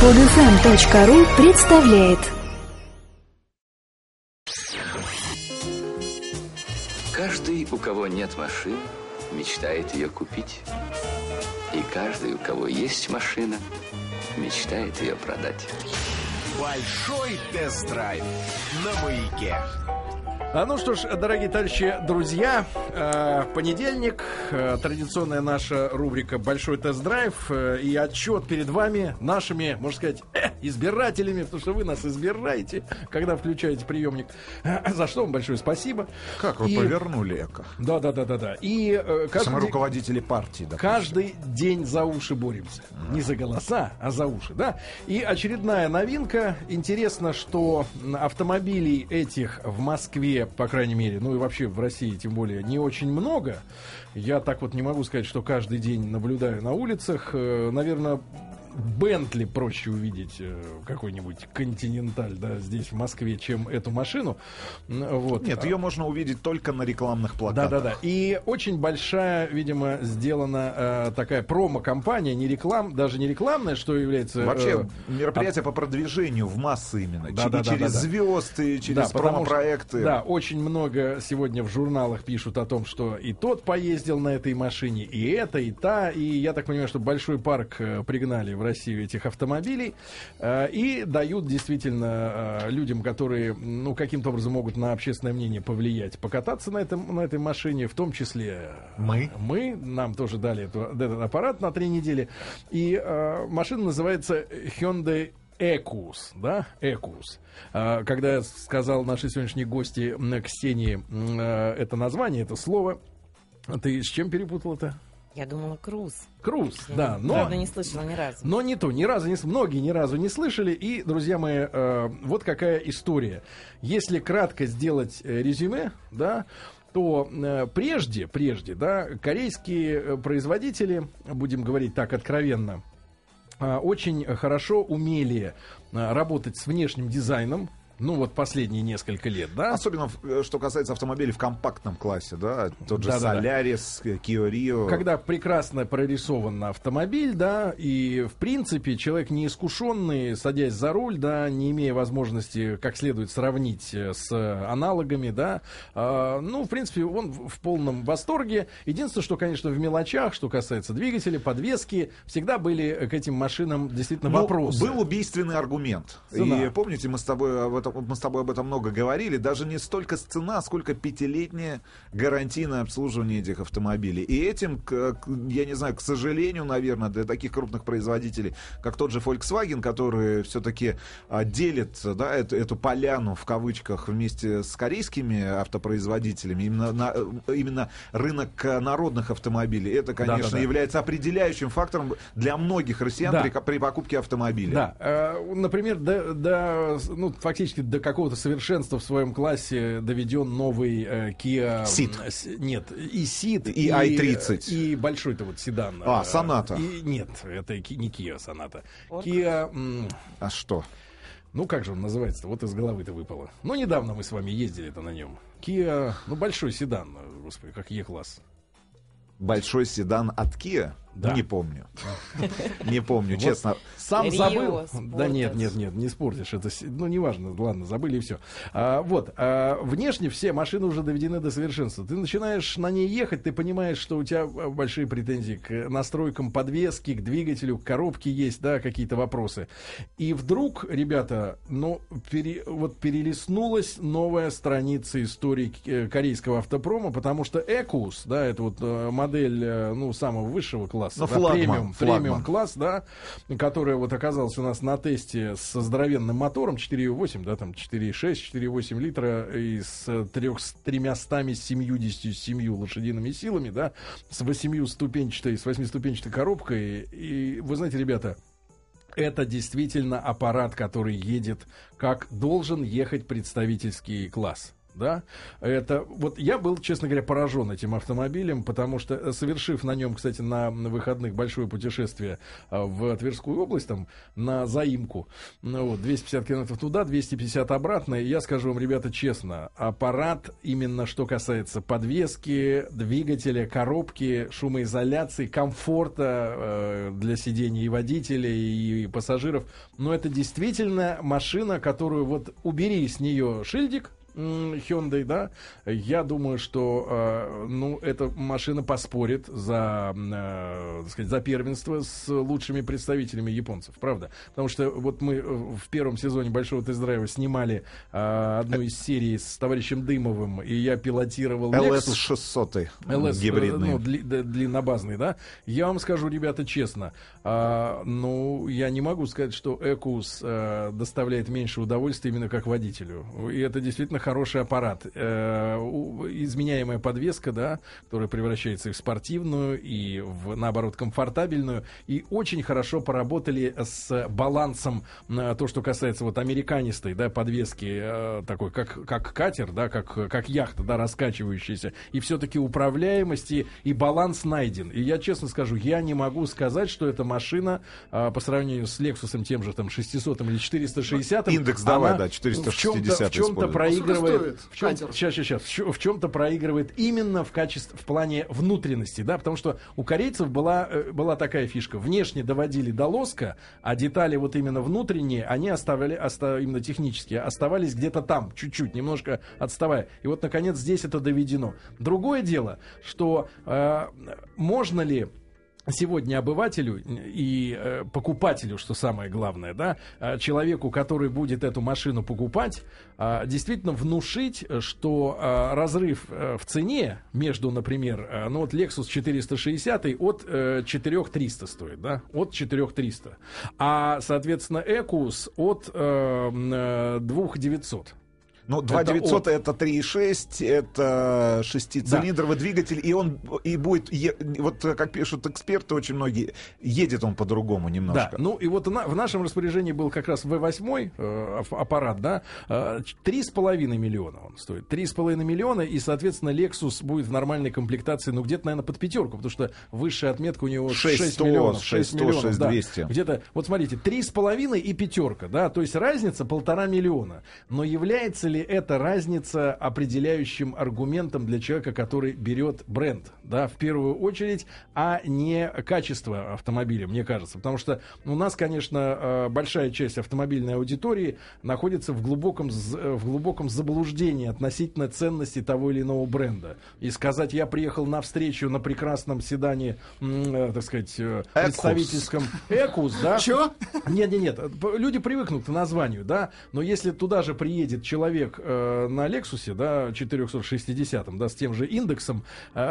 Подфм.ру представляет Каждый, у кого нет машины, мечтает ее купить. И каждый, у кого есть машина, мечтает ее продать. Большой тест-драйв на маяке. А ну что ж, дорогие товарищи, друзья, э, понедельник, э, традиционная наша рубрика «Большой тест-драйв» э, и отчет перед вами, нашими, можно сказать, избирателями, потому что вы нас избираете, когда включаете приемник. За что вам большое спасибо. Как вы И- повернули эко? Да, да, да, да, да. И каждый, Самые день- руководители партии, допустим. каждый день за уши боремся. Не за голоса, а за уши, да. И очередная новинка. Интересно, что автомобилей этих в Москве, по крайней мере, ну и вообще в России тем более, не очень много. Я так вот не могу сказать, что каждый день наблюдаю на улицах. Наверное, Бентли проще увидеть э, какой-нибудь континенталь, да, здесь в Москве, чем эту машину. Вот. Нет, ее можно увидеть только на рекламных плакатах. Да, да, да. И очень большая, видимо, сделана э, такая промо-компания, не реклам, даже не рекламная, что является. Вообще, э, мероприятие по продвижению в массы именно. Да, да, да, через да, да. звезд и через да, что- промо-проекты. Да, очень много сегодня в журналах пишут о том, что и тот поездил на этой машине, и это, и та. И я так понимаю, что большой парк э, пригнали в Россию этих автомобилей э, и дают действительно э, людям, которые, ну, каким-то образом могут на общественное мнение повлиять, покататься на, этом, на этой машине, в том числе Мы? мы, нам тоже дали эту- этот аппарат на три недели. И э, машина называется Hyundai Экус, да, Экус. Когда я сказал нашей сегодняшней гости Ксении э, это название, это слово, ты с чем перепутал это? Я думала, круз. Круз, Я, да, но... Правда, не слышала ни разу. Но не то, ни разу не, многие ни разу не слышали. И, друзья мои, э, вот какая история. Если кратко сделать э, резюме, да, то э, прежде, прежде, да, корейские э, производители, будем говорить так откровенно, э, очень хорошо умели работать с внешним дизайном. Ну вот последние несколько лет, да? Особенно, э, что касается автомобилей в компактном классе, да, тот же. Солярис, э, Kia Rio. когда прекрасно прорисован автомобиль, да, и в принципе человек неискушенный, садясь за руль, да, не имея возможности как следует сравнить э, с аналогами, да, а, ну, в принципе, он в в полном восторге. Единственное, что, конечно, в мелочах, что касается двигателя, подвески, всегда были к этим машинам действительно Ну, вопросы. Был убийственный аргумент. Цена. И помните, мы с тобой об этом, мы с тобой об этом много говорили. Даже не столько цена, сколько пятилетнее гарантийное обслуживание этих автомобилей. И этим, я не знаю, к сожалению, наверное, для таких крупных производителей, как тот же Volkswagen, который все-таки делит да, эту, эту поляну в кавычках вместе с корейскими автопроизводителями, именно, на- именно рынок э, народных автомобилей, это, конечно, Да-да-да. является определяющим фактором для многих россиян Да. при, при покупке автомобиля. Да, э, например, до, до, ну, фактически до какого-то совершенства в своем классе доведен новый э, Kia... Ceed. м, с- Нет, и Ceed, И i30. И большой-то вот седан. А, э, Sonata. И, нет, это не Kia Sonata. Orca? Kia... м, А что? ну, как же он называется-то? Вот из головы-то выпало. Ну, недавно мы с вами ездили-то на нем. Kia... Ну, большой седан, э, господи, как Е-класс. Большой седан от Kia? Да. Не помню. Не помню, честно. Сам забыл. Да нет, нет, нет, не спортишь. Это, ну, неважно, ладно, забыли и все. А, вот, а, внешне все машины уже доведены до совершенства. Ты начинаешь на ней ехать, ты понимаешь, что у тебя а, большие претензии к настройкам подвески, к двигателю, к коробке есть, да, какие-то вопросы. И вдруг, ребята, ну, пере- вот перелистнулась новая страница истории э, корейского автопрома, потому что Экус, да, это вот э, модель, э, ну, самого высшего класса, Ну, да, флагман, премиум, флагман. премиум класс, да, которая вот оказалась у нас на тесте со здоровенным мотором 4,8, да, там 4,6, 4,8 литра и с трех, с 377 лошадиными силами, да, с 8 ступенчатой, с 8-ступенчатой коробкой. И вы знаете, ребята, это действительно аппарат, который едет, как должен ехать представительский класс. Да, это вот я был, честно говоря, поражен этим автомобилем, потому что э, совершив на нем, кстати, на выходных большое путешествие а, в Тверскую область, там на заимку, ну, вот 250 километров туда, 250 обратно, и я скажу вам, ребята, честно, аппарат именно что касается подвески, двигателя, коробки, шумоизоляции, комфорта э, для сидения и водителей, и пассажиров, но это действительно машина, которую вот убери с нее шильдик, Hyundai, да, я думаю, что, э, ну, эта машина поспорит за, э, так сказать, за первенство с лучшими представителями японцев, правда? Потому что вот мы э, в первом сезоне Большого тест-драйва снимали одну из серий с товарищем Дымовым, и я пилотировал Lexus. LS600 ЛС, гибридный. ну, дли- длиннобазный, да. Я вам скажу, ребята, честно, ну, я не могу сказать, что Экус доставляет меньше удовольствия именно как водителю. И это действительно хороший аппарат. Э, изменяемая подвеска, да, которая превращается и в спортивную, и в, наоборот, комфортабельную. И очень хорошо поработали с балансом, э, то, что касается вот американистой, да, подвески, э, такой, как, как катер, да, как, как яхта, да, раскачивающаяся. И все-таки управляемости и баланс найден. И я честно скажу, я не могу сказать, что эта машина а, по сравнению с Lexus тем же там 600 или 460 Индекс давай, она да, 460 в чем-то, в чем-то использует. Проигрывает в чем, сейчас, сейчас, сейчас, в, чем-то проигрывает именно в качестве в плане внутренности, да, потому что у корейцев была э, была такая фишка, внешне доводили до лоска, а детали вот именно внутренние они оставляли оста- именно технические оставались где-то там чуть-чуть, немножко отставая. И вот наконец здесь это доведено. Другое дело, что э, можно ли сегодня обывателю и э, покупателю, что самое главное, да, э, человеку, который будет эту машину покупать, э, действительно внушить, что разрыв в цене между, например, ну вот Lexus 460 от э, 4300 стоит, да, от 4300, а, соответственно, Ecus от э, м, э, 2900. Ну, 2900 от. это 3,6, это шестицилиндровый двигатель, и он и будет, е- вот как пишут эксперты очень многие, едет он по-другому немножко. Да, ну и вот на- в нашем распоряжении был как раз V8 э, ап- аппарат, да, э, три с половиной миллиона он стоит. Три с половиной миллиона, и, соответственно, Lexus будет в нормальной комплектации, ну, где-то, наверное, под пятерку, потому что высшая отметка у него 6, 600, миллионов. 600, миллионов, да. 6200. Где-то, вот смотрите, три с половиной и пятерка, да, то есть разница полтора миллиона. Но является ли эта разница определяющим аргументом для человека, который берет бренд, да, в первую очередь, а не качество автомобиля, мне кажется. Потому что у нас, конечно, э, большая часть автомобильной аудитории находится в глубоком, э, в глубоком заблуждении относительно ценности того или иного бренда. И сказать, я приехал на встречу на прекрасном седане, э, так сказать, представительском Экус, да? Чё? Нет, нет, нет. П- Люди привыкнут к названию, да. Но если туда же приедет человек э, на Лексусе, да, 460, да, с тем же индексом,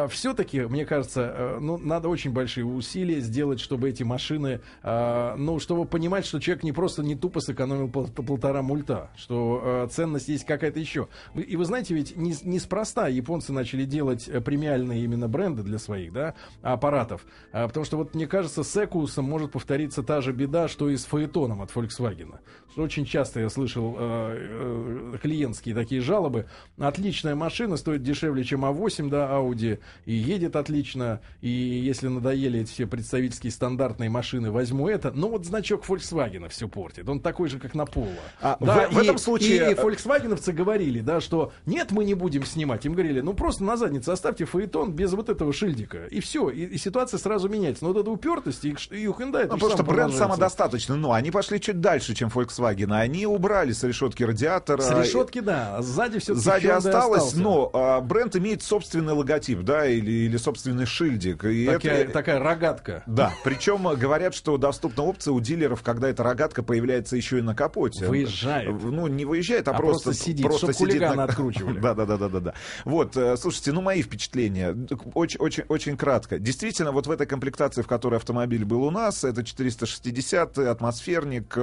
все-таки, мне кажется, э, ну, надо очень большие усилия сделать, чтобы эти машины, э, ну, чтобы понимать, что человек не просто не тупо сэкономил пол- полтора мульта, что э, ценность есть какая-то еще. И вы знаете, ведь не, неспроста японцы начали делать э, премиальные именно бренды для своих, да, аппаратов. А, потому что вот мне кажется, с Экусом может повториться та же беда, что и с Фаэтоном от Volkswagen. Очень часто я слышал э, э, клиентские такие жалобы. Отличная машина, стоит дешевле, чем А8, да, Audi, и едет отлично, и если надоели эти все представительские стандартные машины, возьму это. Но вот значок Volkswagen все портит. Он такой же, как на Поло. А да, в- в и- этом случае- и- и фольксвагеновцы говорили, да, что нет, мы не будем снимать. Им говорили, ну просто на заднице оставьте фаэтон без вот этого шильдика. И все. И, и ситуация сразу меняется. Но вот эта упертость, и, и у Hyundai это Ну, потому что бренд самодостаточный. Но они пошли чуть дальше, чем Volkswagen. Они убрали с решетки радиатора. С решетки, да. а Сзади все Сзади осталось, но а, бренд имеет собственный логотип, да, или, или собственный шильдик. И такая, это- такая рогатка. Да, причем говорят, что доступна опция у дилеров, когда эта рогатка появляется еще и на капоте. Выезжает. Ну, не выезжает, а, А просто, просто сидит, чтоб хулиганы откручивали. Да, да, да, да, да, да. Вот, слушайте, ну мои впечатления. Очень, очень, очень кратко. Действительно, вот в этой комплектации, в которой автомобиль был у нас, это 460 атмосферник,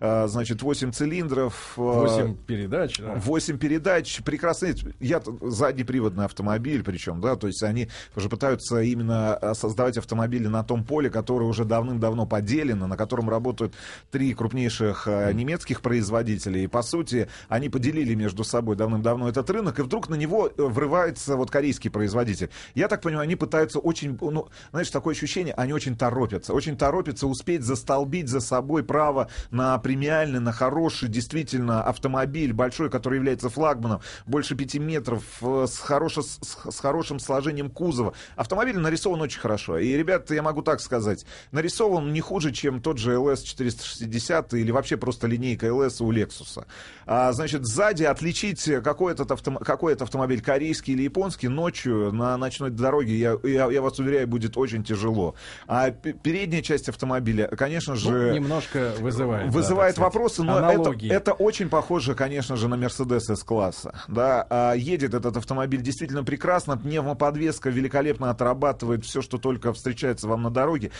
значит, 8 цилиндров. э, 8 передач. Передач. да. 8 передач, прекрасно. Я заднеприводный автомобиль, причем, да, то есть они уже пытаются именно а, создавать автомобили на том поле, которое уже давным-давно поделено, на котором работают три крупнейших а, немецких производителя. И, по сути, они поделили между собой давным-давно этот рынок, и вдруг на него э, врывается вот корейский производитель. Я так понимаю, они пытаются очень, ну, знаешь, такое ощущение, они очень торопятся, очень торопятся успеть застолбить за собой право на премиальный, на хороший, действительно, автомобиль большой, который является флагманом, больше пяти метров, э, с, хорошо, с, с хорошим сложением кузова. Автомобиль нарисован очень хорошо. И, ребята, я могу так сказать, нарисован не хуже, чем тот же LS 460 или вообще просто линейка LS у Lexus. А, значит, сзади отличить, какой этот автом... какой это автомобиль, корейский или японский, ночью на ночной дороге, я, я, я вас уверяю, будет очень тяжело. А передняя часть автомобиля, конечно же... Ну, немножко вызывает. да, Вызывает сказать, вопросы, но это, аналогии. это очень похоже, конечно же, на Mercedes S-класса. Да, А едет этот автомобиль действительно прекрасно, пневмоподвеска великолепно отрабатывает все, что только встречается вам на дороге.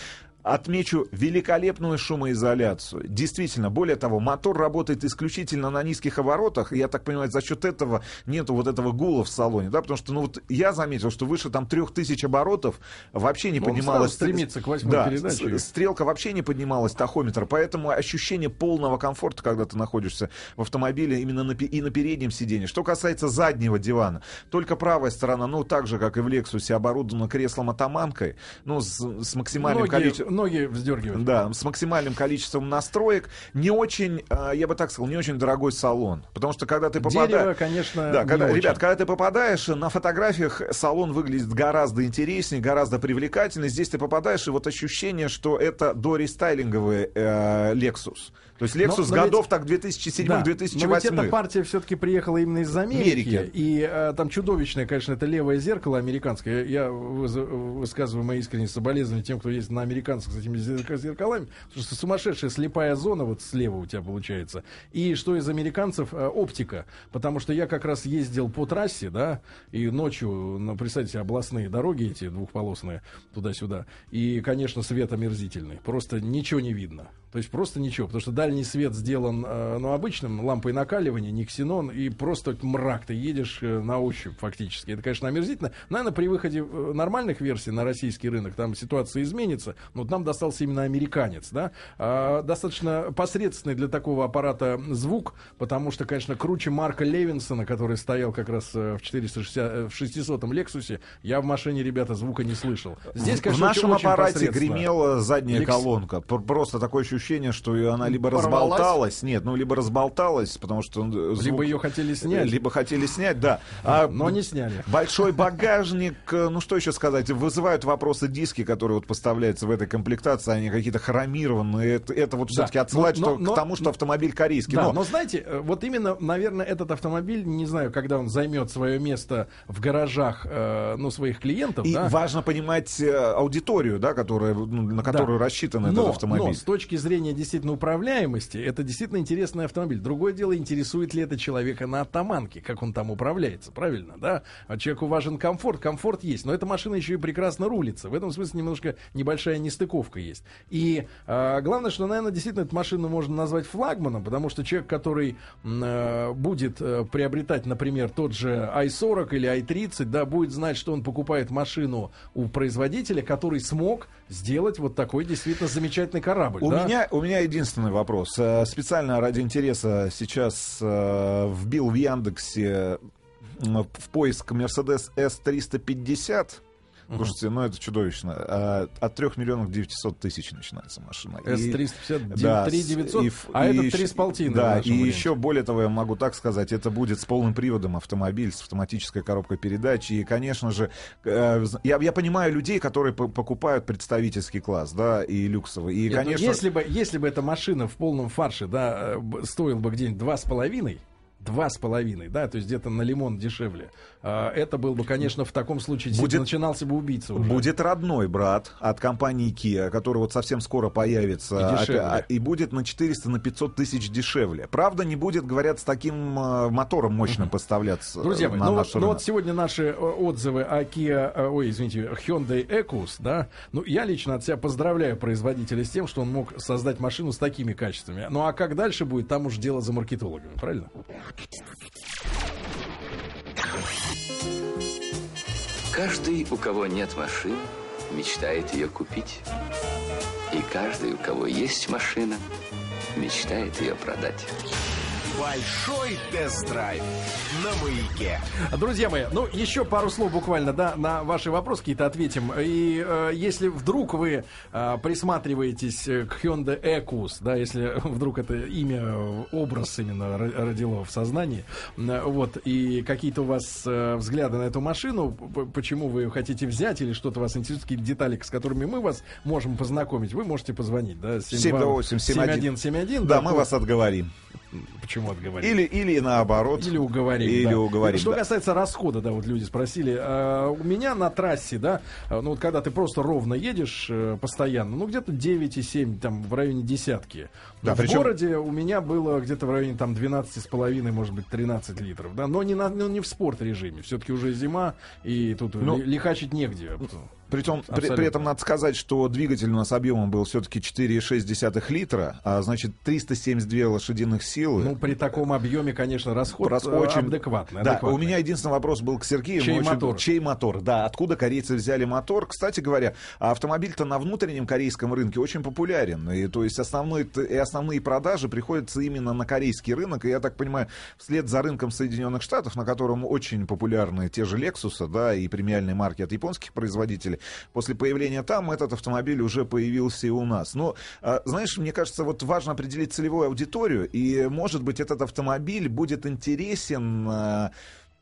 Отмечу великолепную шумоизоляцию. Действительно, более того, мотор работает исключительно на низких оборотах. И я так понимаю, за счет этого нету вот этого гула в салоне. Да, потому что, ну вот я заметил, что выше там 3000 оборотов вообще не Ну, он поднималась... стремится к восьмой да, передаче. стрелка вообще не поднималась, тахометр. Поэтому ощущение полного комфорта, когда ты находишься в автомобиле именно на, и на переднем сиденье. Что касается заднего дивана, только правая сторона, ну так же, как и в Лексусе, оборудована креслом-атаманкой, ну, с, с максимальным количеством... ноги вздергивать. Да, с максимальным количеством настроек. Не очень, э, я бы так сказал, не очень дорогой салон. Потому что когда ты попадаешь... Дерево, конечно, Да, когда, ребят, когда ты попадаешь, на фотографиях салон выглядит гораздо интереснее, гораздо привлекательнее. Здесь ты попадаешь, и вот ощущение, что это дорестайлинговый э, Lexus. То есть Lexus Но- но годов ведь- так 2007-2008. Да, но ведь эта партия все-таки приехала именно из Америки. Америки. И э, там чудовищное, конечно, это левое зеркало американское. Я выз- высказываю мои искренние соболезнования тем, кто ездит на американцах с этими зерк- зеркалами. Потому что сумасшедшая слепая зона вот слева у тебя получается. И что из американцев? Э, оптика. Потому что я как раз ездил по трассе, да, и ночью, ну, представьте областные дороги эти двухполосные, туда-сюда. И, конечно, свет омерзительный. Просто ничего не видно. То есть просто ничего, потому что дальний свет сделан, э, ну, обычным, лампой накаливания, не ксенон, и просто мрак, ты едешь э, на ощупь фактически. Это, конечно, омерзительно. Наверное, при выходе э, нормальных версий на российский рынок там ситуация изменится, но вот нам достался именно американец, да. А, достаточно посредственный для такого аппарата звук, потому что, конечно, круче Марка Левинсона, который стоял как раз в 460, э, в 600-м Лексусе, я в машине, ребята, звука не слышал. Здесь, в конечно, нашем очень аппарате гремела задняя Лекс- колонка. Просто такое ощущение, что и она либо Порвалась? разболталась. Нет, ну либо разболталась, потому что э, звук- Либо ее хотели снять. Либо хотели снять, да. А Но не сняли. Большой багажник, э, ну что еще сказать, вызывают вопросы диски, которые вот поставляются в этой комплектации, они какие-то хромированные. Это, это вот Да. все-таки отсылать Но- что- но- к тому, что автомобиль корейский. Да, Но но знаете, э, вот именно, наверное, этот автомобиль, не знаю, когда он займет свое место в гаражах, э, ну, своих клиентов, и да. важно понимать аудиторию, да, которая, ну, на которую Да. рассчитан но, этот автомобиль. но с точки зрения действительно управляемости, это действительно интересный автомобиль. Другое дело, интересует ли это человека на атаманке, как он там управляется, правильно, да? А человеку важен комфорт, комфорт есть, но эта машина еще и прекрасно рулится. В этом смысле немножко небольшая нестыковка есть. И а, главное, что, наверное, действительно эту машину можно назвать флагманом, потому что человек, который э, будет э, приобретать, например, тот же i40 или i30, да, будет знать, что он покупает машину у производителя, который смог сделать вот такой действительно замечательный корабль. У да? меня, у меня единственный вопрос. Э, Специально ради интереса сейчас э, вбил в Яндексе в поиск Mercedes S350. Слушайте, ну это чудовищно. А, От 3 миллионов 900 тысяч начинается машина. И- S350, Да, 3900, и ф- а и еще- 3,5. Да, и варианте. еще более того, я могу так сказать, это будет с полным приводом автомобиль, с автоматической коробкой передач. И, конечно же, э, я, я понимаю людей, которые по- покупают представительский класс, да, и люксовый. И, Нет, ну, конечно, если, бы, если бы эта машина в полном фарше, да, э, стоила бы где-нибудь два с половиной, два с половиной, да, то есть где-то на лимон дешевле. а, Это был бы, конечно, в таком случае Будет- начинался бы убийца уже. Будет родной брат от компании Kia, который вот совсем скоро появится. И дешевле. а- а- и будет на 400 на 500 тысяч дешевле. Правда, не будет, говорят, с таким э, мотором мощным поставляться Друзья мои, ну, вот, ну вот сегодня наши э, отзывы о Kia, э, ой, извините, Hyundai Ecus, да, ну, я лично от себя поздравляю производителя с тем, что он мог создать машину с такими качествами. Ну, а как дальше будет, там уж дело за маркетологами, правильно? Каждый, у кого нет машины, мечтает ее купить. И каждый, у кого есть машина, мечтает ее продать. Большой тест-драйв на маяке. Друзья мои, ну еще пару слов буквально, да, на ваши вопросы какие-то ответим. И э, если вдруг вы э, присматриваетесь э, к Hyundai Equus, да, если вдруг это имя, э, образ именно ро- родило в сознании, э, вот, и какие-то у вас э, взгляды на эту машину, почему вы ее хотите взять или что-то вас интересует, какие-то детали, с которыми мы вас можем познакомить, вы можете позвонить, да, 728-71. 7171. Да, мы вас отговорим. Почему отговорить? Или, или наоборот. Или уговорим. Или да. уговорим, Что да. касается расхода, да, вот люди спросили. а, у меня на трассе, да, а, ну вот когда ты просто ровно едешь э, постоянно, ну где-то 9,7, там в районе десятки. Да, в причем- городе у меня было где-то в районе там 12,5, может быть, 13 литров, да, но не, на, ну, не в спорт режиме. Все-таки уже зима, и тут Ну, ли- лихачить негде. Притом, при, Абсолютно. при этом надо сказать, что двигатель у нас объемом был все-таки 4,6 литра, а значит 372 лошадиных силы. Ну, при таком объеме, конечно, расход Раз- э, очень- адекватный. Да, адекватный. у меня единственный вопрос был к Сергею. Чей очень- мотор? Чей мотор? Да, откуда корейцы взяли мотор? Кстати говоря, автомобиль-то на внутреннем корейском рынке очень популярен. И, то есть основной, и основные продажи приходятся именно на корейский рынок. И я так понимаю, вслед за рынком Соединенных Штатов, на котором очень популярны те же Lexus, да, и премиальные марки от японских производителей, после появления там этот автомобиль уже появился и у нас. Но, а, знаешь, мне кажется, вот важно определить целевую аудиторию, и, может быть, этот автомобиль будет интересен а,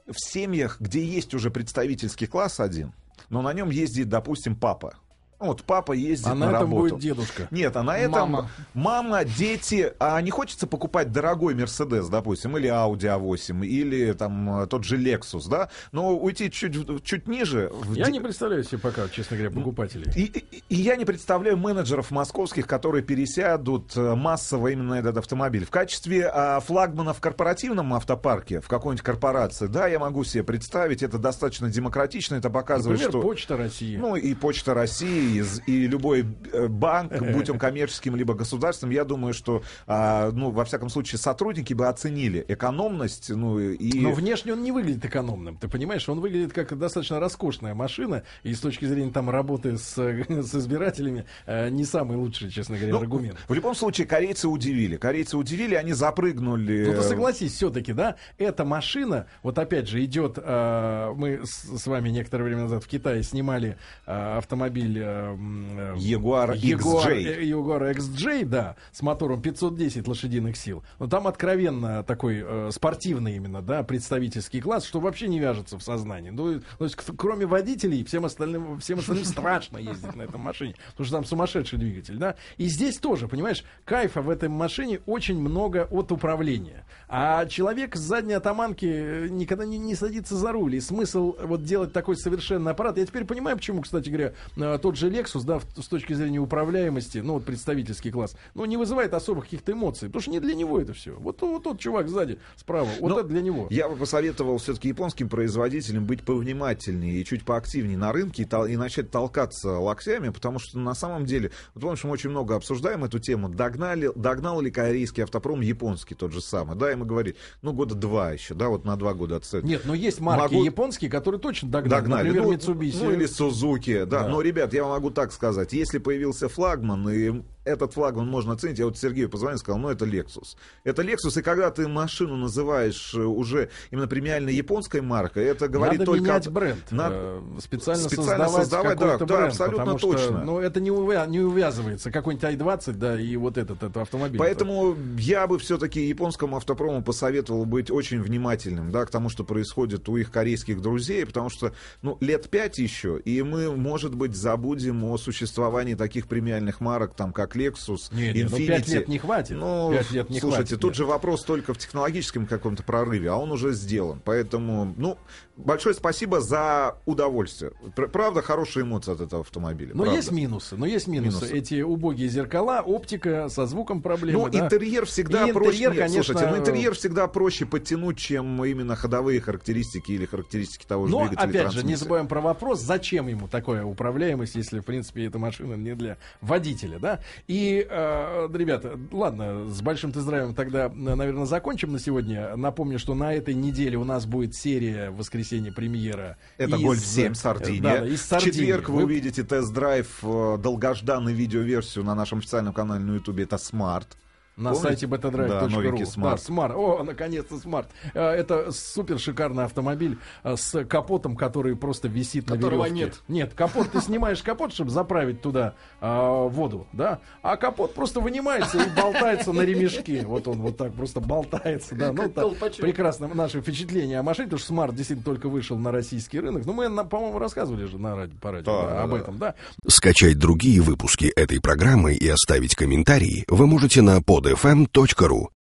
в семьях, где есть уже представительский класс один, но на нем ездит, допустим, папа. Вот папа ездит А на на этом работу. будет дедушка. Нет, а на этом Мама. мама, дети, а не хочется покупать дорогой Мерседес, допустим, или Audi A8, или там э, тот же Lexus, да, но уйти чуть, чуть ниже. в Я де- не представляю себе пока, честно говоря, покупателей. и, и- и я не представляю менеджеров московских, которые пересядут э, массово именно этот автомобиль. В качестве а, флагмана в корпоративном автопарке, в какой-нибудь корпорации, да, я могу себе представить, это достаточно демократично, это показывает, Например, что... Почта России. Ну и Почта России, и, з- и любой э, банк, будь он коммерческим либо государственным, я думаю, что, а, ну, во всяком случае, сотрудники бы оценили экономность, ну и... Но внешне он не выглядит экономным. Ты понимаешь, он выглядит как достаточно роскошная машина. И с точки зрения там работы с, с избирателями э, не самый лучший, честно говоря, Ну, аргумент. В любом случае, корейцы удивили. Корейцы удивили, они запрыгнули. Ну ты согласись, все-таки, да, эта машина, вот опять же, идет, э, мы с, вами некоторое время назад в Китае снимали автомобиль э, м, э, Jaguar Jaguar, XJ. э, XJ, да, с мотором 510 лошадиных сил. Но там откровенно такой э, спортивный именно, да, представительский класс, что вообще не вяжется в сознании. Ну, то есть, кроме водителей, всем остальным, всем остальным страшно ездить на этом машине, потому что там сумасшедший двигатель, да. И здесь тоже, понимаешь, кайфа в этой машине очень много от управления. А человек с задней атаманки э, никогда не, не садится за руль. И смысл вот делать такой совершенный аппарат. Я теперь понимаю, почему, кстати говоря, э, тот же Lexus, да, с точки зрения управляемости, ну, вот представительский класс, ну, не вызывает особых каких-то эмоций. Потому что не для него это все. Вот, вот тот чувак сзади, справа, вот Ну, это для него. Я бы посоветовал все-таки японским производителям быть повнимательнее и чуть поактивнее на рынке и, тол- и начать толкаться локтями, потому что на самом деле, вот помнишь, мы очень много обсуждаем эту тему, догнали, догнал ли корейский автопром японский тот же самый, да, и мы говорили, ну, года два еще, да, вот на два года отстает. Нет, но есть марки Могу- японские, которые точно догнали. Догнали. Например, ну, Mitsubishi. ну, или Сузуки, да. Да. Но, ребят, я вам могу так сказать, если появился флагман, и этот флагман можно оценить, я вот Сергею позвонил сказал, ну, это Lexus. Это Lexus, и когда ты машину называешь э, уже именно премиальной японской маркой, это говорит Надо только... менять бренд. на- э, Специально, специально создавать, создавать, да, да, бренд. абсолютно потому что, точно. ну, это не, увя- не увязывается. Какой-нибудь i20, да, и вот этот, этот автомобиль. Поэтому я бы все-таки японскому автопрому посоветовал быть очень внимательным, да, к тому, что происходит у их корейских друзей, потому что, ну, лет пять еще, и мы, может быть, забудем о существовании таких премиальных марок, там, как Lexus, Не, не, ну, Infiniti. пять лет не хватит. Ну, Пять лет не слушайте, хватит, тут нет. же вопрос только в технологическом каком-то прорыве, а он уже сделан. Поэтому, ну, большое спасибо за удовольствие. Пр- Правда, хорошие эмоции от этого автомобиля. Но правда. есть минусы, но есть минусы. Минусы. Эти убогие зеркала, оптика со звуком проблемы. Ну, да. интерьер всегда И проще. интерьер, Нет, конечно, слушайте, ну, интерьер всегда проще подтянуть, чем именно ходовые характеристики или характеристики того же Но, двигателя. опять же, не забываем про вопрос, зачем ему такая управляемость, если, в принципе, эта машина не для водителя, да? И, э, ребята, ладно, с большим тест-драйвом тогда, наверное, закончим на сегодня. Напомню, что на этой неделе у нас будет серия в воскресенье премьера. Это из- Гольф 7 Сардиния. Да, из В Сардинии. четверг вы Вы- увидите тест-драйв, э, долгожданную видеоверсию на нашем официальном канале на Ютубе. Это Smart. На Помните? сайте betadrive.ru. Да, новенький Да, Smart. Smart. О, наконец-то Smart. Э, Это супер шикарный автомобиль э, с капотом, который просто висит Которого на веревке. нет. Нет, капот, ты снимаешь капот, чтобы заправить туда а, воду, да? А капот просто вынимается и болтается на ремешке. Вот он вот так просто болтается, да. Ну, так, прекрасно наше впечатление о машине, потому что Smart действительно только вышел на российский рынок. Ну, мы, на- по-моему, рассказывали же на радио, по радио Да, да, об да. этом, да. Скачать другие выпуски этой программы и оставить комментарии вы можете на podfm.ru.